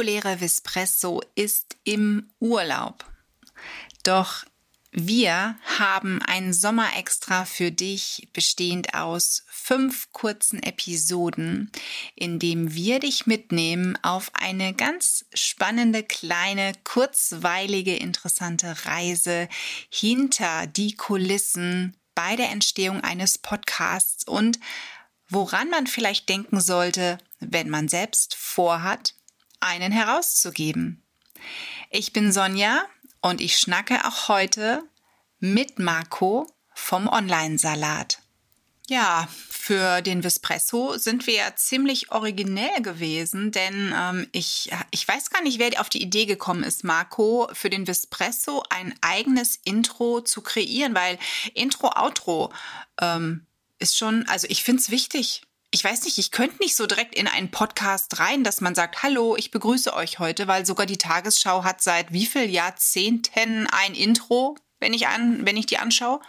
Reguläre Vispresso ist im Urlaub. Doch wir haben ein Sommerextra für dich, bestehend aus fünf kurzen Episoden, in dem wir dich mitnehmen auf eine ganz spannende, kleine, kurzweilige, interessante Reise hinter die Kulissen bei der Entstehung eines Podcasts und woran man vielleicht denken sollte, wenn man selbst vorhat, einen herauszugeben. Ich bin Sonja und ich schnacke auch heute mit Marco vom Online-Salat. Ja, für den Vespresso sind wir ja ziemlich originell gewesen, denn ähm, ich, ich weiß gar nicht, wer auf die Idee gekommen ist, Marco, für den Vespresso ein eigenes Intro zu kreieren, weil Intro, Outro ähm, ist schon, also ich finde es wichtig ich weiß nicht, ich könnte nicht so direkt in einen Podcast rein, dass man sagt, hallo, ich begrüße euch heute, weil sogar die Tagesschau hat seit wie viel Jahrzehnten ein Intro, wenn ich an, wenn ich die anschaue.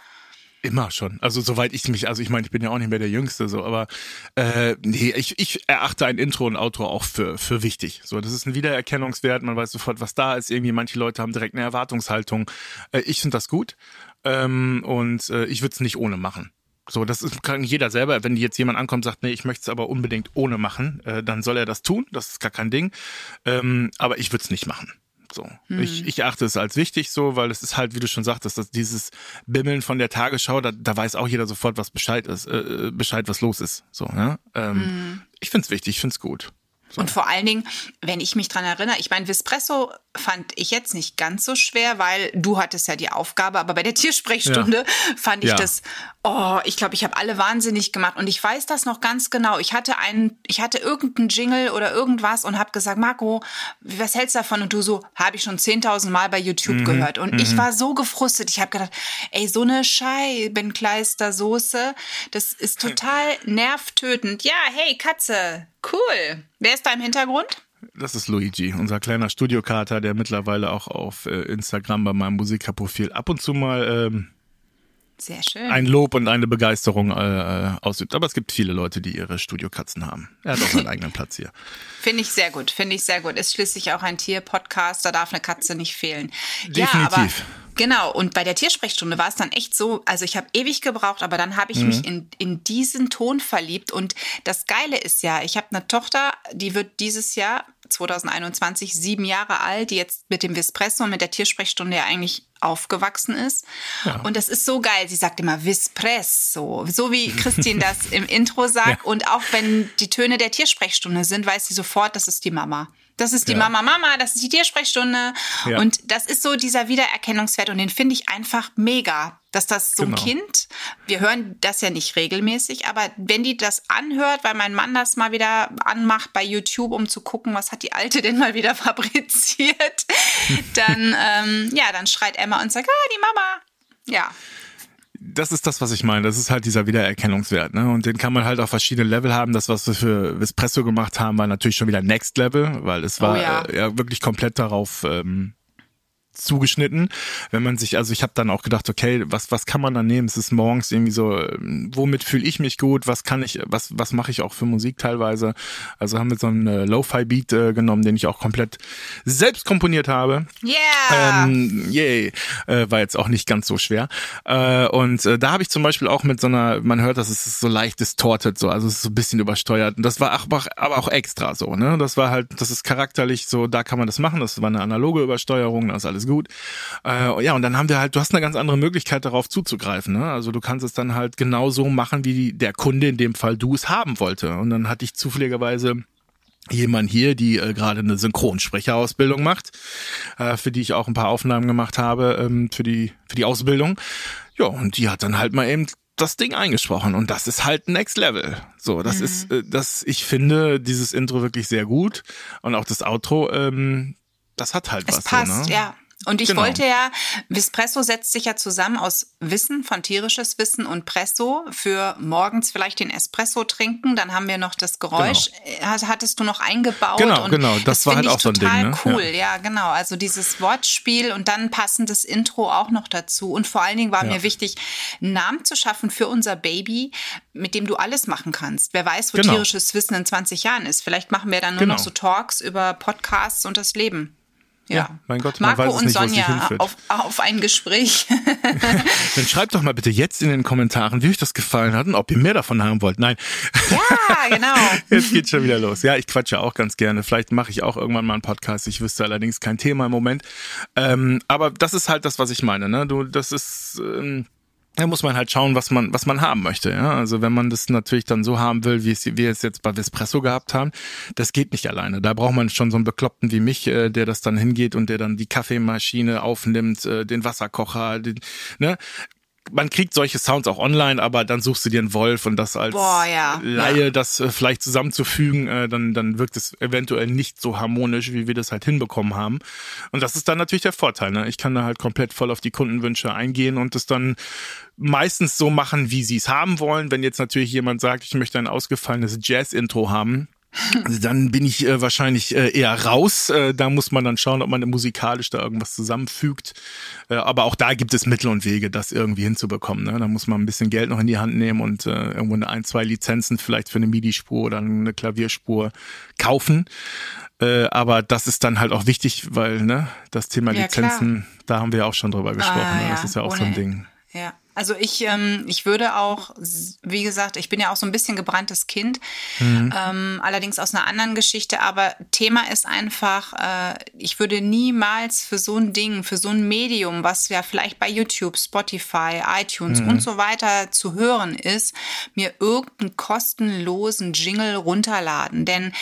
Immer schon. Also soweit ich mich, also ich meine, ich bin ja auch nicht mehr der Jüngste, so, aber äh, nee, ich, ich erachte ein Intro und Outro auch für, für wichtig. So, das ist ein Wiedererkennungswert, man weiß sofort, was da ist. Irgendwie manche Leute haben direkt eine Erwartungshaltung. Äh, ich finde das gut. Ähm, und äh, ich würde es nicht ohne machen. So, das ist, kann jeder selber. Wenn jetzt jemand ankommt und sagt, nee, ich möchte es aber unbedingt ohne machen, äh, dann soll er das tun. Das ist gar kein Ding. Ähm, aber ich würde es nicht machen. So. Hm. Ich, ich achte es als wichtig so, weil es ist halt, wie du schon sagtest, dass dieses Bimmeln von der Tagesschau, da, da weiß auch jeder sofort, was Bescheid ist, äh, Bescheid, was los ist. So, ne? Ähm, hm. Ich find's wichtig, ich find's gut. So. Und vor allen Dingen, wenn ich mich dran erinnere, ich meine, Vespresso fand ich jetzt nicht ganz so schwer, weil du hattest ja die Aufgabe, aber bei der Tiersprechstunde ja. fand ich ja. das, oh, ich glaube, ich habe alle wahnsinnig gemacht und ich weiß das noch ganz genau. Ich hatte einen, ich hatte irgendeinen Jingle oder irgendwas und habe gesagt, Marco, was hältst du davon? Und du so, habe ich schon 10.000 Mal bei YouTube mhm. gehört und mhm. ich war so gefrustet. Ich habe gedacht, ey, so eine Scheibenkleistersoße, das ist total nervtötend. Ja, hey, Katze, cool. Wer ist da im Hintergrund? Das ist Luigi, unser kleiner Studiokater, der mittlerweile auch auf äh, Instagram bei meinem Musikerprofil ab und zu mal ähm, sehr schön. ein Lob und eine Begeisterung äh, äh ausübt. Aber es gibt viele Leute, die ihre Studiokatzen haben. Er hat auch seinen eigenen Platz hier. Finde ich sehr gut, finde ich sehr gut. Ist schließlich auch ein Tier-Podcast, da darf eine Katze nicht fehlen. Definitiv. Ja, aber Genau, und bei der Tiersprechstunde war es dann echt so, also ich habe ewig gebraucht, aber dann habe ich mhm. mich in, in diesen Ton verliebt. Und das Geile ist ja, ich habe eine Tochter, die wird dieses Jahr 2021 sieben Jahre alt, die jetzt mit dem Vispresso und mit der Tiersprechstunde ja eigentlich aufgewachsen ist. Ja. Und das ist so geil. Sie sagt immer Vispresso, so wie Christine das im Intro sagt. Ja. Und auch wenn die Töne der Tiersprechstunde sind, weiß sie sofort, das ist die Mama. Das ist die ja. Mama Mama, das ist die Tiersprechstunde. Und das ist so dieser Wiedererkennungswert und den finde ich einfach mega, dass das so genau. ein Kind, wir hören das ja nicht regelmäßig, aber wenn die das anhört, weil mein Mann das mal wieder anmacht bei YouTube, um zu gucken, was hat die Alte denn mal wieder fabriziert, dann, ähm, ja, dann schreit Emma und sagt, ah, die Mama. Ja das ist das, was ich meine. Das ist halt dieser Wiedererkennungswert, ne? Und den kann man halt auf verschiedene Level haben. Das, was wir für Vespresso gemacht haben, war natürlich schon wieder Next Level, weil es war oh ja. Äh, ja wirklich komplett darauf ähm, zugeschnitten. Wenn man sich, also ich habe dann auch gedacht, okay, was was kann man da nehmen? Es ist morgens irgendwie so, ähm, womit fühle ich mich gut? Was kann ich, was was mache ich auch für Musik teilweise? Also haben wir so einen äh, Lo-fi Beat äh, genommen, den ich auch komplett selbst komponiert habe. Yeah. Ähm, yay. Äh, war jetzt auch nicht ganz so schwer. Äh, und äh, da habe ich zum Beispiel auch mit so einer, man hört, dass es so leicht distorted, so, also es ist so ein bisschen übersteuert. Und das war aber, aber auch extra so, ne? Das war halt, das ist charakterlich so, da kann man das machen. Das war eine analoge Übersteuerung, das ist alles alles gut. Äh, ja, und dann haben wir halt, du hast eine ganz andere Möglichkeit darauf zuzugreifen. Ne? Also du kannst es dann halt genau so machen, wie der Kunde in dem Fall du es haben wollte. Und dann hatte ich zufälligerweise jemand hier, die äh, gerade eine Synchronsprecherausbildung macht, äh, für die ich auch ein paar Aufnahmen gemacht habe ähm, für die für die Ausbildung. Ja, und die hat dann halt mal eben das Ding eingesprochen und das ist halt Next Level. So, das mhm. ist äh, das ich finde dieses Intro wirklich sehr gut und auch das Outro ähm, das hat halt es was passt, so, ne? ja. Und ich Genau. wollte ja, Vispresso setzt sich ja zusammen aus Wissen, von tierisches Wissen und Presso für morgens vielleicht den Espresso trinken. Dann haben wir noch das Geräusch, äh, hat- hattest du noch eingebaut. Genau, und genau. Das war find halt auch so ein Ding, total ne? cool. Ja. Ja. genau. Also dieses Wortspiel und dann passendes Intro auch noch dazu. Und vor allen Dingen war Ja. mir wichtig, einen Namen zu schaffen für unser Baby, mit dem du alles machen kannst. Wer weiß, wo Genau. tierisches Wissen in 20 Jahren ist. Vielleicht machen wir dann nur Genau. noch so Talks über Podcasts und das Leben. Ja, Ja, mein Gott, man Marco weiß es und nicht, wo es Sonja hinführt. auf, auf ein Gespräch. Dann schreibt doch mal bitte jetzt in den Kommentaren, wie euch das gefallen hat und ob ihr mehr davon haben wollt. Nein, ja, genau. jetzt geht's schon wieder los. Ja, ich quatsche auch ganz gerne. Vielleicht mache ich auch irgendwann mal einen Podcast. Ich wüsste allerdings kein Thema im Moment. Ähm, aber das ist halt das, was ich meine. Ne? Du, das ist. Ähm, da muss man halt schauen, was man, was man haben möchte. Ja? Also wenn man das natürlich dann so haben will, wie es wir es jetzt bei Vespresso gehabt haben, das geht nicht alleine. Da braucht man schon so einen Bekloppten wie mich, äh, der das dann hingeht und der dann die Kaffeemaschine aufnimmt, äh, den Wasserkocher, den, ne? Man kriegt solche Sounds auch online, aber dann suchst du dir einen Wolf und das als Boah, ja. Laie, das äh, vielleicht zusammenzufügen, äh, dann, dann wirkt es eventuell nicht so harmonisch, wie wir das halt hinbekommen haben. Und das ist dann natürlich der Vorteil. Ne? Ich kann da halt komplett voll auf die Kundenwünsche eingehen und das dann meistens so machen, wie sie es haben wollen. Wenn jetzt natürlich jemand sagt, ich möchte ein ausgefallenes Jazz-Intro haben, dann bin ich äh, wahrscheinlich äh, eher raus. Äh, da muss man dann schauen, ob man musikalisch da irgendwas zusammenfügt. Äh, aber auch da gibt es Mittel und Wege, das irgendwie hinzubekommen. Ne? Da muss man ein bisschen Geld noch in die Hand nehmen und äh, irgendwo eine ein, zwei Lizenzen vielleicht für eine MIDI-Spur oder eine Klavierspur kaufen. Äh, aber das ist dann halt auch wichtig, weil ne, das Thema Ja, klar. Lizenzen, da haben wir auch schon drüber gesprochen. Ah, ne? Das ist ja auch so ein ohne- Ding. Ja, also ich, ähm, ich würde auch, wie gesagt, ich bin ja auch so ein bisschen gebranntes Kind, Mhm. ähm, allerdings aus einer anderen Geschichte, aber Thema ist einfach, äh, ich würde niemals für so ein Ding, für so ein Medium, was ja vielleicht bei YouTube, Spotify, iTunes Mhm. und so weiter zu hören ist, mir irgendeinen kostenlosen Jingle runterladen, denn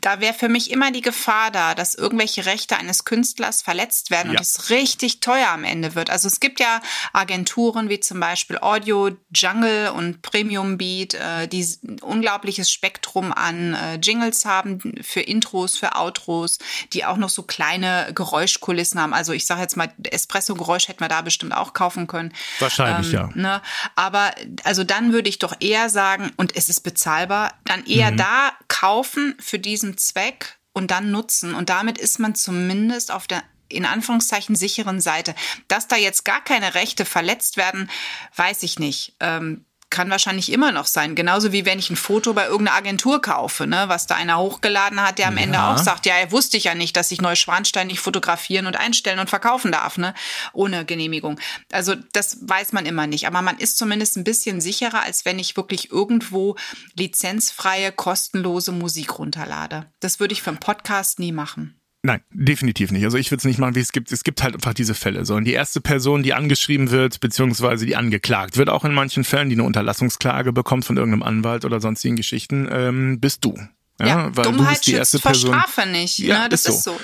da wäre für mich immer die Gefahr da, dass irgendwelche Rechte eines Künstlers verletzt werden und Ja. es richtig teuer am Ende wird. Also es gibt ja Agenturen wie zum Beispiel Audio Jungle und Premium Beat, äh, die ein unglaubliches Spektrum an äh, Jingles haben für Intros, für Outros, die auch noch so kleine Geräuschkulissen haben. Also ich sage jetzt mal, Espresso-Geräusch hätten wir da bestimmt auch kaufen können. Wahrscheinlich, ja. Ne? Aber also dann würde ich doch eher sagen, und es ist bezahlbar, dann eher Mhm. da kaufen für diesen Zweck und dann nutzen. Und damit ist man zumindest auf der in Anführungszeichen sicheren Seite. Dass da jetzt gar keine Rechte verletzt werden, weiß ich nicht. Ähm, kann wahrscheinlich immer noch sein. Genauso wie wenn ich ein Foto bei irgendeiner Agentur kaufe, ne, was da einer hochgeladen hat, der am Ende Ja. auch sagt, ja, wusste ich ja nicht, dass ich Neuschwanstein nicht fotografieren und einstellen und verkaufen darf, ne, ohne Genehmigung. Also das weiß man immer nicht. Aber man ist zumindest ein bisschen sicherer, als wenn ich wirklich irgendwo lizenzfreie, kostenlose Musik runterlade. Das würde ich für einen Podcast nie machen. Nein, definitiv nicht. Also ich würde es nicht machen, wie es gibt. Es gibt halt einfach diese Fälle. So, und die erste Person, die angeschrieben wird, beziehungsweise die angeklagt wird, auch in manchen Fällen, die eine Unterlassungsklage bekommt von irgendeinem Anwalt oder sonstigen Geschichten, ähm, bist du. Ja, weil du Dummheit bist die erste vor Person. Strafe nicht. Ja, ne? Das ist ist so.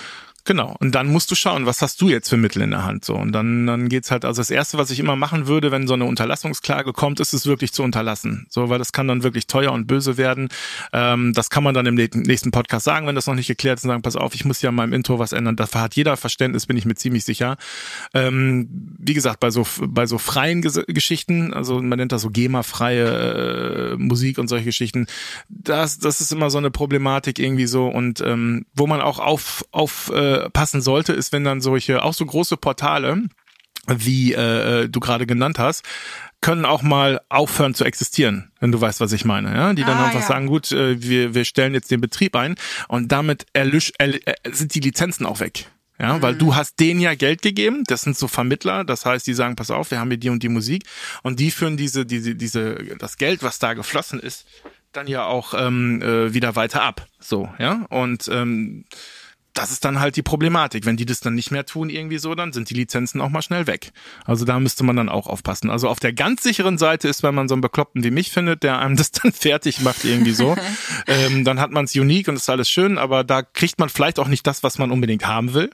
Genau. Und dann musst du schauen, was hast du jetzt für Mittel in der Hand so. Und dann, dann geht's halt, also das erste, was ich immer machen würde, wenn so eine Unterlassungsklage kommt, ist es wirklich zu unterlassen. So, weil das kann dann wirklich teuer und böse werden. Ähm, das kann man dann im nächsten Podcast sagen, wenn das noch nicht geklärt ist und sagen, pass auf, ich muss ja in meinem Intro was ändern. Dafür hat jeder Verständnis, bin ich mir ziemlich sicher. Ähm, wie gesagt, bei so, bei so freien Ges Geschichten, also man nennt das so GEMA-freie äh, Musik und solche Geschichten, das, das ist immer so eine Problematik irgendwie so und ähm, wo man auch auf, auf äh, passen sollte, ist, wenn dann solche, auch so große Portale, wie äh, du gerade genannt hast, können auch mal aufhören zu existieren, wenn du weißt, was ich meine. Ja? Die dann Ah, einfach ja. sagen, gut, äh, wir, wir stellen jetzt den Betrieb ein und damit erlösch, erl- äh, sind die Lizenzen auch weg. Ja, weil du hast denen ja Geld gegeben, das sind so Vermittler, das heißt, die sagen, pass auf, wir haben hier die und die Musik und die führen diese, diese, diese, das Geld, was da geflossen ist, dann ja auch ähm, äh, wieder weiter ab. So, ja. Und ähm, das ist dann halt die Problematik. Wenn die das dann nicht mehr tun, irgendwie so, dann sind die Lizenzen auch mal schnell weg. Also da müsste man dann auch aufpassen. Also auf der ganz sicheren Seite ist, wenn man so einen Bekloppten wie mich findet, der einem das dann fertig macht, irgendwie so, ähm, dann hat man es unique und ist alles schön, aber da kriegt man vielleicht auch nicht das, was man unbedingt haben will.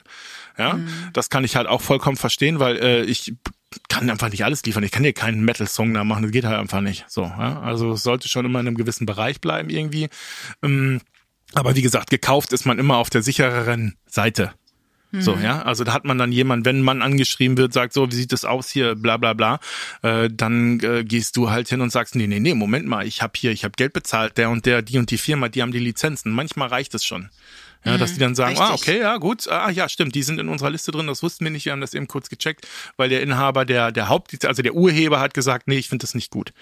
Ja, das kann ich halt auch vollkommen verstehen, weil äh, ich kann einfach nicht alles liefern. Ich kann hier keinen Metal-Song da machen, das geht halt einfach nicht. So, ja? also es sollte schon immer in einem gewissen Bereich bleiben irgendwie. Ähm, aber wie gesagt, gekauft ist man immer auf der sichereren Seite. So, ja. Also da hat man dann jemand, wenn man angeschrieben wird, sagt so, wie sieht das aus hier, bla bla bla, äh, dann äh, gehst du halt hin und sagst, nee, nee, nee, Moment mal, ich habe hier, ich habe Geld bezahlt, der und der, die und die Firma, die haben die Lizenzen. Manchmal reicht es schon. Ja, dass die dann sagen, ah, okay, ja, gut, ah, ja, stimmt, die sind in unserer Liste drin, das wussten wir nicht, wir haben das eben kurz gecheckt, weil der Inhaber, der, der Haupt, also der Urheber hat gesagt, nee, ich finde das nicht gut.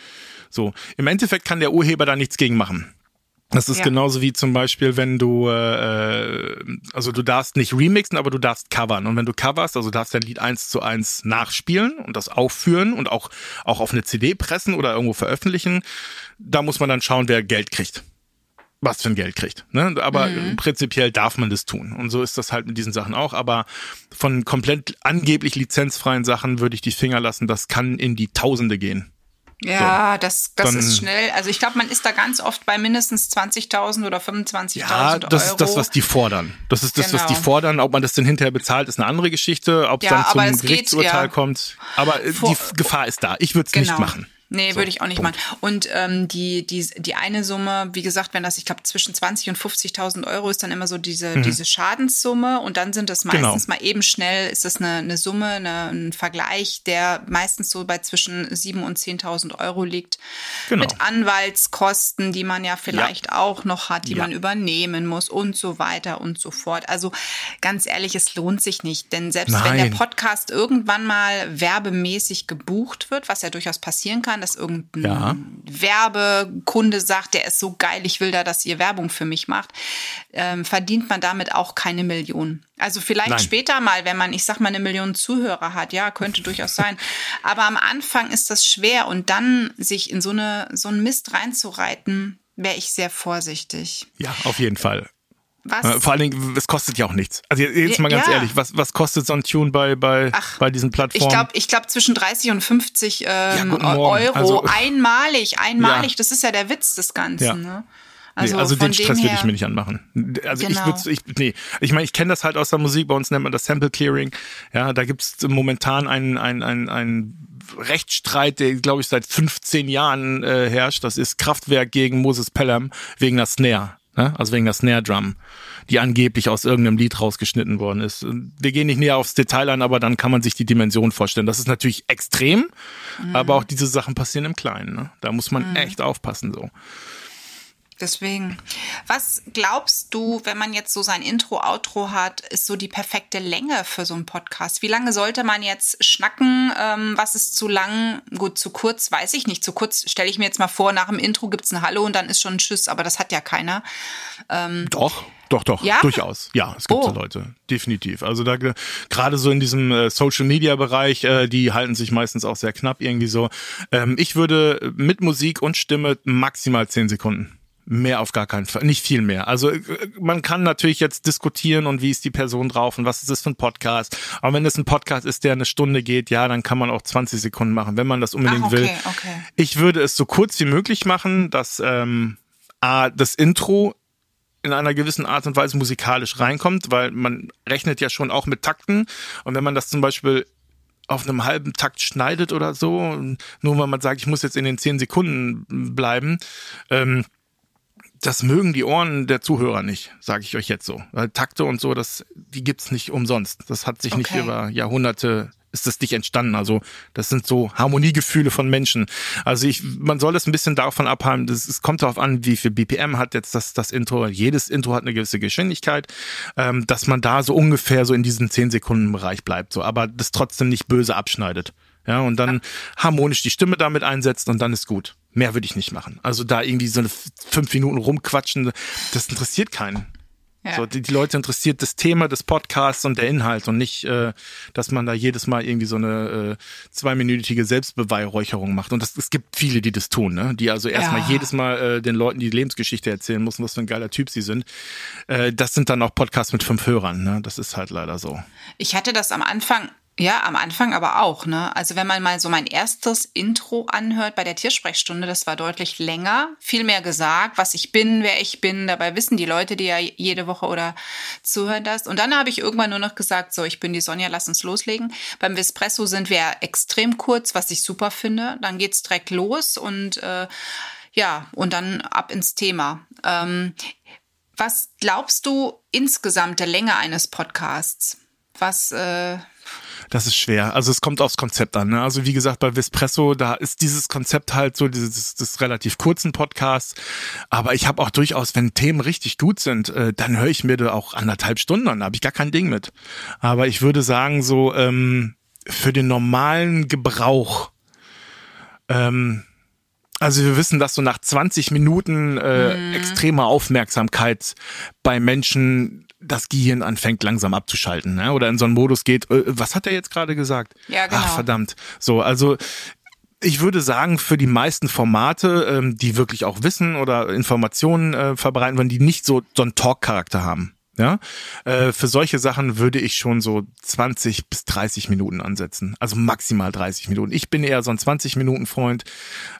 So, im Endeffekt kann der Urheber da nichts gegen machen. Das ist ja. genauso wie zum Beispiel, wenn du, äh, also du darfst nicht remixen, aber du darfst covern. Und wenn du coverst, also darfst dein Lied eins zu eins nachspielen und das aufführen und auch, auch auf eine CD pressen oder irgendwo veröffentlichen, da muss man dann schauen, wer Geld kriegt was für ein Geld kriegt. Ne? Aber mhm. prinzipiell darf man das tun. Und so ist das halt mit diesen Sachen auch. Aber von komplett angeblich lizenzfreien Sachen würde ich die Finger lassen. Das kann in die Tausende gehen. Ja, so. das, das Dann, ist schnell. Also ich glaube, man ist da ganz oft bei mindestens 20.000 oder 25.000 ja, das Euro. ist das, was die fordern. Das ist das, genau. was die genau. fordern. Ob man das denn hinterher bezahlt, ist eine andere Geschichte. Ob es ja, dann zum Gerichtsurteil geht, ja. kommt. Aber Vor die Gefahr ist da. Ich würde es genau. nicht machen. Nee, so, würde ich auch nicht Punkt. machen. Und ähm, die, die, die eine Summe, wie gesagt, wenn das, ich glaube, zwischen 20 und 50.000 Euro ist dann immer so diese, mhm. diese Schadenssumme und dann sind das genau. meistens genau. mal eben schnell, ist das eine, eine Summe, eine, ein Vergleich, der meistens so bei zwischen 7.000 und 10.000 Euro liegt. Genau. Mit Anwaltskosten, die man ja vielleicht ja. auch noch hat, die ja. man übernehmen muss und so weiter und so fort. Also ganz ehrlich, es lohnt sich nicht, denn selbst Nein. wenn der Podcast irgendwann mal werbemäßig gebucht wird, was ja durchaus passieren kann, dass irgendein ja. Werbekunde sagt, der ist so geil, ich will da, dass ihr Werbung für mich macht, ähm, verdient man damit auch keine Million. Also vielleicht Nein. später mal, wenn man, ich sag mal, eine Million Zuhörer hat, ja, könnte durchaus sein. Aber am Anfang ist das schwer und dann sich in so eine so einen Mist reinzureiten, wäre ich sehr vorsichtig. Ja, auf jeden Fall. Was? Vor allen Dingen, es kostet ja auch nichts. Also jetzt mal ganz ja. ehrlich, was, was kostet so ein Tune bei, bei, Ach, bei diesen Plattformen? Ich glaube, ich glaub zwischen 30 und 50 ähm, ja, Euro. Also, einmalig, einmalig. Ja. Das ist ja der Witz des Ganzen. Ne? Also, nee, also den Stress würde ich mir nicht anmachen. Also genau. ich würde, ich, nee, ich meine, ich kenne das halt aus der Musik, bei uns nennt man das Sample Clearing. Ja, da gibt's momentan einen, einen, einen, einen Rechtsstreit, der, glaube ich, seit 15 Jahren äh, herrscht. Das ist Kraftwerk gegen Moses Pelham wegen der Snare. Ne? Also wegen der Snare Drum, die angeblich aus irgendeinem Lied rausgeschnitten worden ist. Wir gehen nicht näher aufs Detail an, aber dann kann man sich die Dimension vorstellen. Das ist natürlich extrem, mhm. aber auch diese Sachen passieren im Kleinen. Ne? Da muss man mhm. echt aufpassen so. Deswegen. Was glaubst du, wenn man jetzt so sein Intro, Outro hat, ist so die perfekte Länge für so einen Podcast? Wie lange sollte man jetzt schnacken? Ähm, was ist zu lang? Gut, zu kurz, weiß ich nicht. Zu kurz stelle ich mir jetzt mal vor, nach dem Intro gibt's ein Hallo und dann ist schon ein Tschüss, aber das hat ja keiner. Ähm, doch. Doch, doch, ja? durchaus. Ja, es gibt oh. so Leute, definitiv. Also da gerade so in diesem äh, Social Media Bereich, äh, die halten sich meistens auch sehr knapp irgendwie so. Ähm, ich würde mit Musik und Stimme maximal zehn Sekunden. Mehr auf gar keinen Fall, nicht viel mehr. Also äh, man kann natürlich jetzt diskutieren und wie ist die Person drauf und was ist das für ein Podcast. Aber wenn es ein Podcast ist, der eine Stunde geht, ja, dann kann man auch 20 Sekunden machen, wenn man das unbedingt Ach, okay, will. Okay. Ich würde es so kurz wie möglich machen, dass ähm, A, das Intro in einer gewissen Art und Weise musikalisch reinkommt, weil man rechnet ja schon auch mit Takten. Und wenn man das zum Beispiel auf einem halben Takt schneidet oder so, nur weil man sagt, ich muss jetzt in den zehn Sekunden bleiben, ähm, das mögen die Ohren der Zuhörer nicht, sage ich euch jetzt so. Weil Takte und so, das, die gibt's nicht umsonst. Das hat sich okay. nicht über Jahrhunderte ist das nicht entstanden. Also das sind so Harmoniegefühle von Menschen. Also ich, man soll das ein bisschen davon abhalten. Das, es kommt darauf an, wie viel BPM hat jetzt das, das Intro. Jedes Intro hat eine gewisse Geschwindigkeit, ähm, dass man da so ungefähr so in diesem 10 Sekunden Bereich bleibt. So, aber das trotzdem nicht böse abschneidet. Ja, und dann ja. harmonisch die Stimme damit einsetzt und dann ist gut. Mehr würde ich nicht machen. Also da irgendwie so eine fünf Minuten rumquatschen, das interessiert keinen. Ja. So, die, die, Leute interessiert das Thema des Podcasts und der Inhalt und nicht, äh, dass man da jedes Mal irgendwie so eine äh, zweiminütige Selbstbeweihräucherung macht. Und das, es gibt viele, die das tun, ne? Die also erstmal ja. jedes Mal äh, den Leuten die Lebensgeschichte erzählen müssen, was für ein geiler Typ sie sind. Äh, das sind dann auch Podcasts mit fünf Hörern, ne? Das ist halt leider so. Ich hatte das am Anfang ja, am Anfang aber auch, ne? Also wenn man mal so mein erstes Intro anhört bei der Tiersprechstunde, das war deutlich länger, viel mehr gesagt, was ich bin, wer ich bin. Dabei wissen die Leute, die ja jede Woche oder zuhören das. Und dann habe ich irgendwann nur noch gesagt, so, ich bin die Sonja, lass uns loslegen. Beim Vespresso sind wir extrem kurz, was ich super finde. Dann geht's direkt los und äh, ja, und dann ab ins Thema. Ähm, was glaubst du insgesamt der Länge eines Podcasts? was äh, das ist schwer. Also es kommt aufs Konzept an. Ne? Also wie gesagt, bei Vespresso, da ist dieses Konzept halt so, dieses das relativ kurzen Podcast. Aber ich habe auch durchaus, wenn Themen richtig gut sind, äh, dann höre ich mir da auch anderthalb Stunden an. Da habe ich gar kein Ding mit. Aber ich würde sagen, so ähm, für den normalen Gebrauch, ähm, also wir wissen, dass so nach 20 Minuten äh, mhm. extremer Aufmerksamkeit bei Menschen das Gehirn anfängt langsam abzuschalten, ne? oder in so einen Modus geht, äh, was hat er jetzt gerade gesagt? Ja, genau. Ach, verdammt. So, also ich würde sagen, für die meisten Formate, ähm, die wirklich auch Wissen oder Informationen äh, verbreiten wollen, die nicht so, so einen Talk-Charakter haben, ja, äh, für solche Sachen würde ich schon so 20 bis 30 Minuten ansetzen. Also maximal 30 Minuten. Ich bin eher so ein 20 Minuten Freund.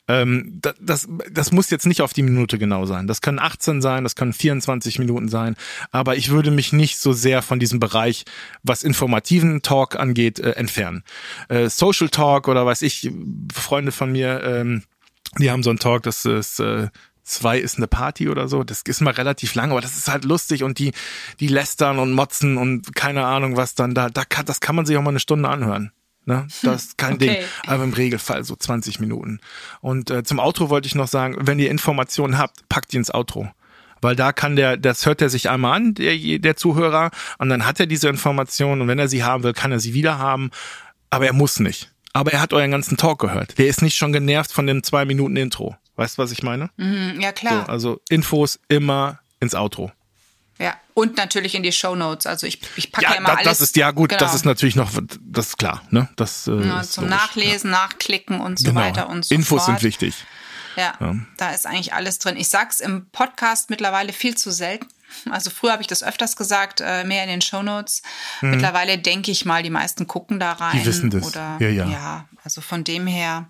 Ähm, das, das, das muss jetzt nicht auf die Minute genau sein. Das können 18 sein, das können 24 Minuten sein. Aber ich würde mich nicht so sehr von diesem Bereich, was informativen Talk angeht, äh, entfernen. Äh, Social Talk oder weiß ich, Freunde von mir, ähm, die haben so einen Talk, das ist äh, zwei ist eine Party oder so. Das ist mal relativ lang, aber das ist halt lustig und die, die lästern und motzen und keine Ahnung was dann da, da kann, das kann man sich auch mal eine Stunde anhören. Ne? Das ist kein okay. Ding. Aber im Regelfall so 20 Minuten. Und äh, zum Outro wollte ich noch sagen, wenn ihr Informationen habt, packt die ins Outro. Weil da kann der, das hört er sich einmal an, der, der Zuhörer, und dann hat er diese Informationen und wenn er sie haben will, kann er sie wieder haben. Aber er muss nicht. Aber er hat euren ganzen Talk gehört. Der ist nicht schon genervt von dem zwei Minuten Intro. Weißt du, was ich meine? Mhm, ja, klar. So, also Infos immer ins Outro. Ja, und natürlich in die Show Notes. Also ich, ich packe ja, ja immer da, alles. Das ist ja gut, genau. das ist natürlich noch, das ist klar, ne? Das, äh, ja, zum logisch, Nachlesen, ja. Nachklicken und so genau. weiter und so Infos fort. sind wichtig. Ja, ja, da ist eigentlich alles drin. Ich sag's im Podcast mittlerweile viel zu selten. Also früher habe ich das öfters gesagt, äh, mehr in den Shownotes. Mhm. Mittlerweile denke ich mal, die meisten gucken da rein. Die wissen das. Oder, ja, ja. ja, also von dem her.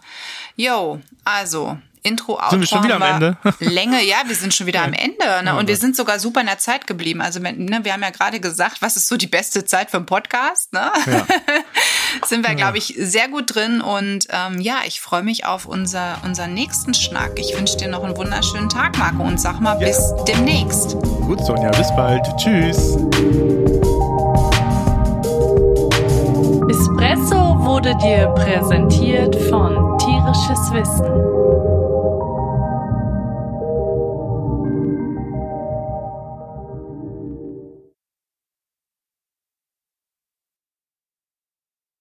Yo, also Intro, Outro. Sind wir schon wieder am Ende? Länge, ja, wir sind schon wieder am Ende. Ne? Und wir sind sogar super in der Zeit geblieben. Also ne, wir haben ja gerade gesagt, was ist so die beste Zeit für einen Podcast? Ne? Ja. sind wir, glaube ich, sehr gut drin. Und ähm, ja, ich freue mich auf unser, unseren nächsten Schnack. Ich wünsche dir noch einen wunderschönen Tag, Marco. Und sag mal, ja. bis demnächst. Gut, Sonja, bis bald. Tschüss. Espresso wurde dir präsentiert von Tierisches Wissen